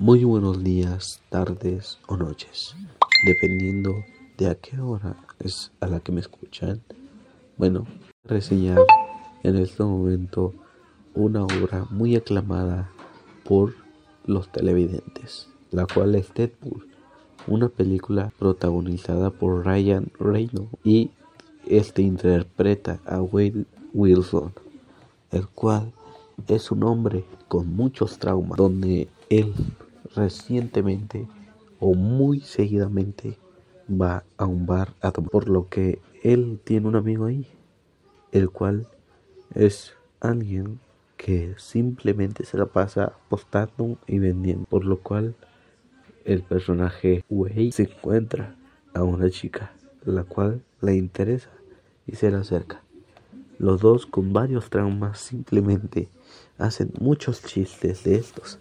Muy buenos días, tardes o noches, dependiendo de a qué hora es a la que me escuchan. Bueno, reseñar en este momento una obra muy aclamada por los televidentes, la cual es Deadpool, una película protagonizada por Ryan Reynolds y este interpreta a Wade Wilson, el cual es un hombre con muchos traumas, donde él recientemente o muy seguidamente va a un bar a tomar. Por lo que él tiene un amigo ahí, el cual es alguien que simplemente se la pasa apostando y vendiendo. Por lo cual el personaje Wei se encuentra a una chica, la cual le interesa y se le acerca. Los dos con varios traumas simplemente hacen muchos chistes de estos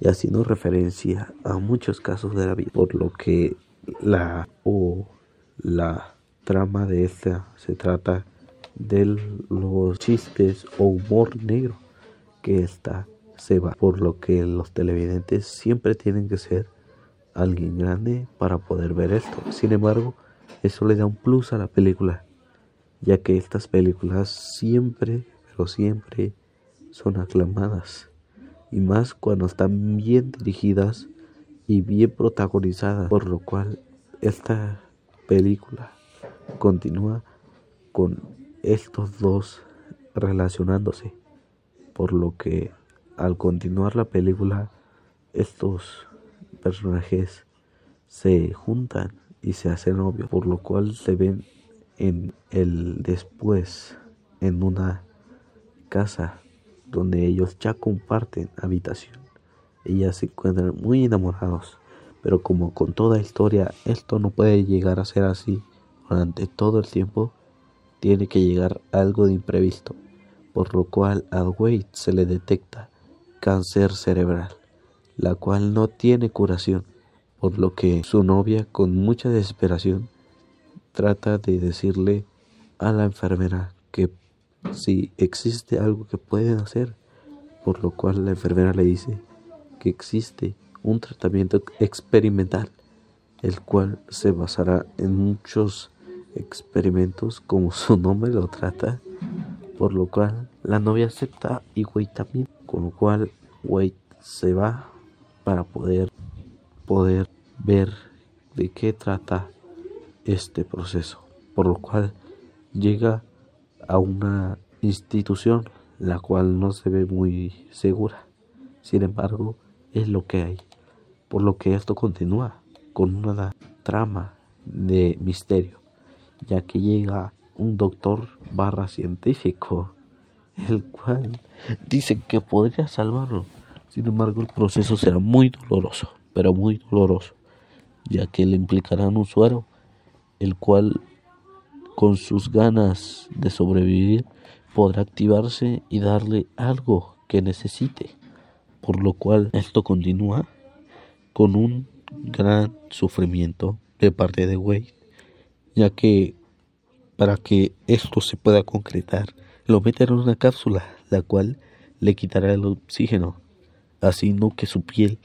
y haciendo referencia a muchos casos de la vida, por lo que la o la trama de esta se trata de los chistes o humor negro que esta se va, por lo que los televidentes siempre tienen que ser alguien grande para poder ver esto. Sin embargo, eso le da un plus a la película, ya que estas películas siempre, pero siempre son aclamadas y más cuando están bien dirigidas y bien protagonizadas, por lo cual esta película continúa con estos dos relacionándose, por lo que al continuar la película estos personajes se juntan y se hacen novios, por lo cual se ven en el después en una casa donde ellos ya comparten habitación. Ellas se encuentran muy enamorados, pero como con toda historia esto no puede llegar a ser así durante todo el tiempo, tiene que llegar algo de imprevisto, por lo cual a Wade se le detecta cáncer cerebral, la cual no tiene curación, por lo que su novia con mucha desesperación trata de decirle a la enfermera que si existe algo que pueden hacer, por lo cual la enfermera le dice que existe un tratamiento experimental, el cual se basará en muchos experimentos como su nombre lo trata, por lo cual la novia acepta y Wade también, con lo cual Wade se va para poder poder ver de qué trata este proceso, por lo cual llega a una institución la cual no se ve muy segura. Sin embargo, es lo que hay. Por lo que esto continúa con una trama de misterio, ya que llega un doctor barra científico, el cual dice que podría salvarlo. Sin embargo, el proceso será muy doloroso, pero muy doloroso, ya que le implicará un suero, el cual con sus ganas de sobrevivir podrá activarse y darle algo que necesite, por lo cual esto continúa con un gran sufrimiento de parte de Wade, ya que para que esto se pueda concretar, lo meten en una cápsula, la cual le quitará el oxígeno, haciendo que su piel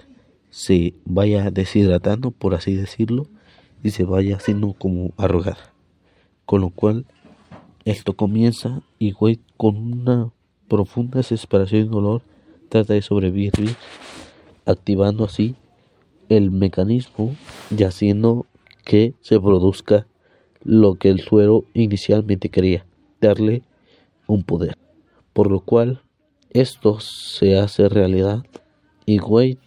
se vaya deshidratando, por así decirlo, y se vaya haciendo como arrugada con lo cual esto comienza y Wade con una profunda desesperación y dolor trata de sobrevivir activando así el mecanismo y haciendo que se produzca lo que el suero inicialmente quería, darle un poder. Por lo cual esto se hace realidad y Wade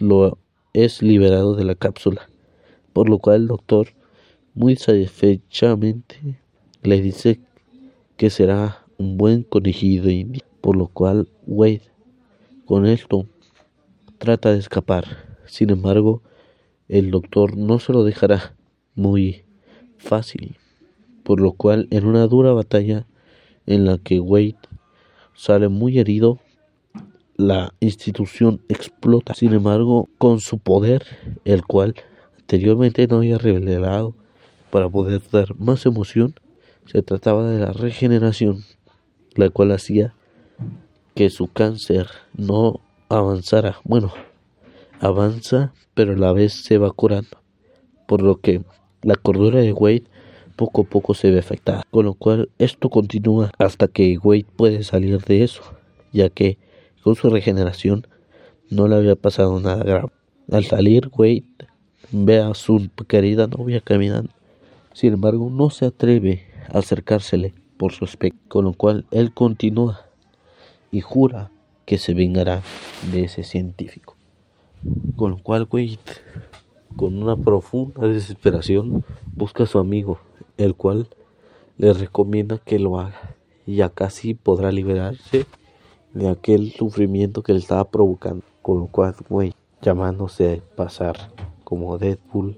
lo es liberado de la cápsula, por lo cual el doctor muy satisfechamente le dice que será un buen conejillo indio, por lo cual Wade con esto trata de escapar. Sin embargo, el doctor no se lo dejará muy fácil, por lo cual en una dura batalla en la que Wade sale muy herido, la institución explota. Sin embargo, con su poder, el cual anteriormente no había revelado, para poder dar más emoción, se trataba de la regeneración, la cual hacía que su cáncer no avanzara, bueno, avanza, pero a la vez se va curando, por lo que la cordura de Wade poco a poco se ve afectada, con lo cual esto continúa hasta que Wade puede salir de eso, ya que con su regeneración no le había pasado nada grave. Al salir, Wade ve a su querida novia caminando, sin embargo no se atreve a acercársele por su aspecto, con lo cual él continúa y jura que se vengará de ese científico. Con lo cual Wade, con una profunda desesperación, busca a su amigo, el cual le recomienda que lo haga, y acá casi podrá liberarse de aquel sufrimiento que le estaba provocando. Con lo cual Wade, llamándose pasar como Deadpool,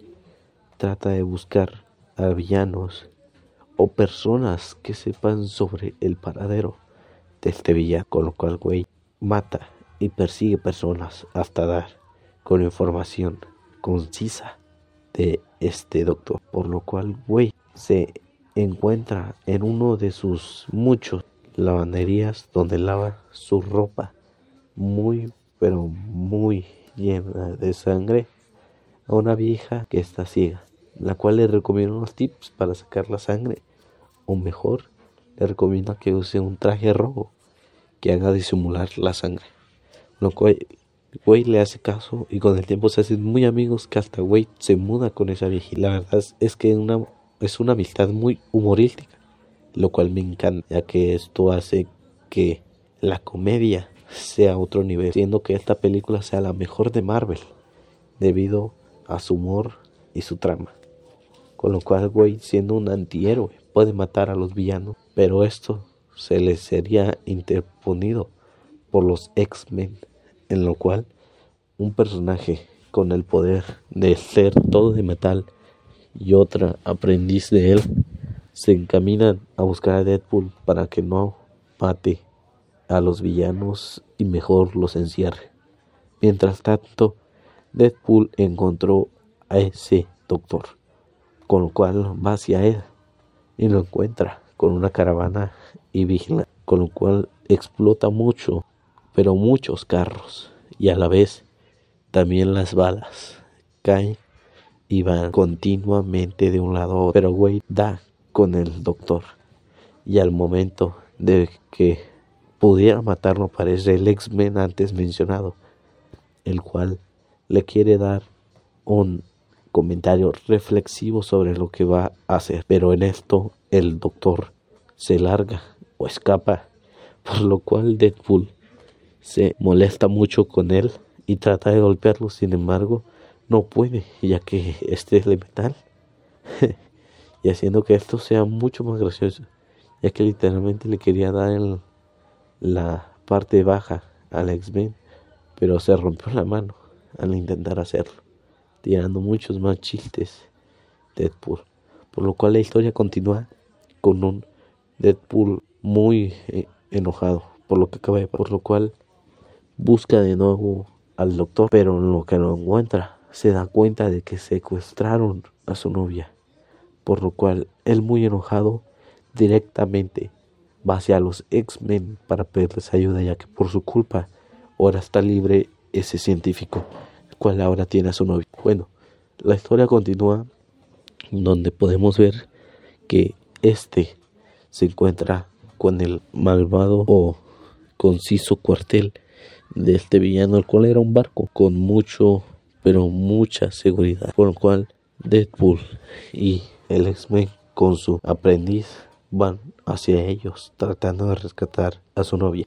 trata de buscar a villanos o personas que sepan sobre el paradero de este villano, con lo cual Wade mata y persigue personas hasta dar con información concisa de este doctor, por lo cual Wade se encuentra en uno de sus muchos lavanderías donde lava su ropa muy pero muy llena de sangre a una vieja que está ciega, la cual le recomienda unos tips para sacar la sangre, o mejor, le recomienda que use un traje rojo que haga disimular la sangre. Lo cual Wade le hace caso y con el tiempo se hacen muy amigos que hasta Wade se muda con esa vieja. la verdad es que una, es una amistad muy humorística, lo cual me encanta, ya que esto hace que la comedia sea otro nivel, siendo que esta película sea la mejor de Marvel, debido a su humor y su trama. Con lo cual Wade, siendo un antihéroe, puede matar a los villanos, pero esto se le sería interponido por los X-Men en lo cual un personaje con el poder de ser todo de metal y otra aprendiz de él se encaminan a buscar a Deadpool para que no mate a los villanos y mejor los encierre. Mientras tanto, Deadpool encontró a ese doctor, con lo cual va hacia él y lo encuentra con una caravana y vigila, con lo cual explota mucho pero muchos carros y a la vez también las balas caen y van continuamente de un lado a otro. Pero Wade da con el doctor y al momento de que pudiera matarlo parece el X-Men antes mencionado, el cual le quiere dar un comentario reflexivo sobre lo que va a hacer. Pero en esto el doctor se larga o escapa, por lo cual Deadpool se molesta mucho con él y trata de golpearlo, sin embargo, no puede, ya que este es de metal. y haciendo que esto sea mucho más gracioso, ya que literalmente le quería dar en la parte baja al X-Men, pero se rompió la mano al intentar hacerlo, tirando muchos más chistes. Deadpool. Por lo cual la historia continúa con un Deadpool muy eh, enojado por lo que acaba de por lo cual busca de nuevo al doctor, pero en lo que lo encuentra se da cuenta de que secuestraron a su novia, por lo cual él muy enojado directamente va hacia los X-Men para pedirles ayuda ya que por su culpa ahora está libre ese científico, cual ahora tiene a su novia. Bueno, la historia continúa donde podemos ver que este se encuentra con el malvado o conciso cuartel de este villano, el cual era un barco con mucho, pero mucha seguridad, por lo cual Deadpool y el X-Men con su aprendiz van hacia ellos tratando de rescatar a su novia.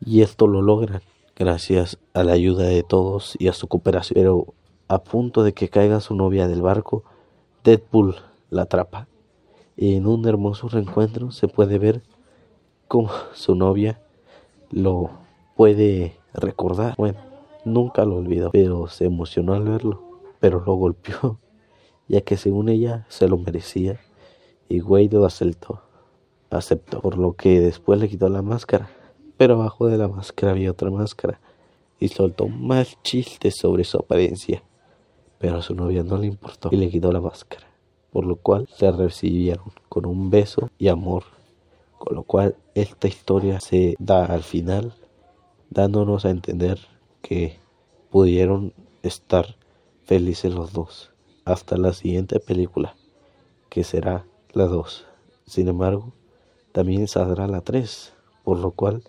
Y esto lo logran gracias a la ayuda de todos y a su cooperación. Pero a punto de que caiga su novia del barco, Deadpool la atrapa. Y en un hermoso reencuentro se puede ver cómo su novia lo puede recordar. Bueno, nunca lo olvidó, pero se emocionó al verlo, pero lo golpeó, ya que según ella se lo merecía y Wade lo aceptó, aceptó, por lo que después le quitó la máscara, pero abajo de la máscara había otra máscara y soltó más chistes sobre su apariencia, pero a su novia no le importó y le quitó la máscara, por lo cual se recibieron con un beso y amor, con lo cual esta historia se da al final dándonos a entender que pudieron estar felices los dos hasta la siguiente película, que será la 2. Sin embargo, también saldrá la 3, por lo cual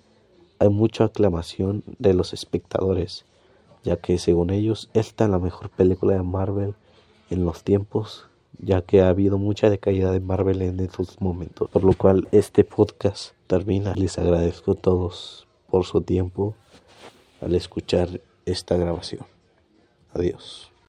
hay mucha aclamación de los espectadores, ya que según ellos esta es la mejor película de Marvel en los tiempos, ya que ha habido mucha decaída de Marvel en estos momentos, por lo cual este podcast termina. Les agradezco a todos por su tiempo al escuchar esta grabación. Adiós.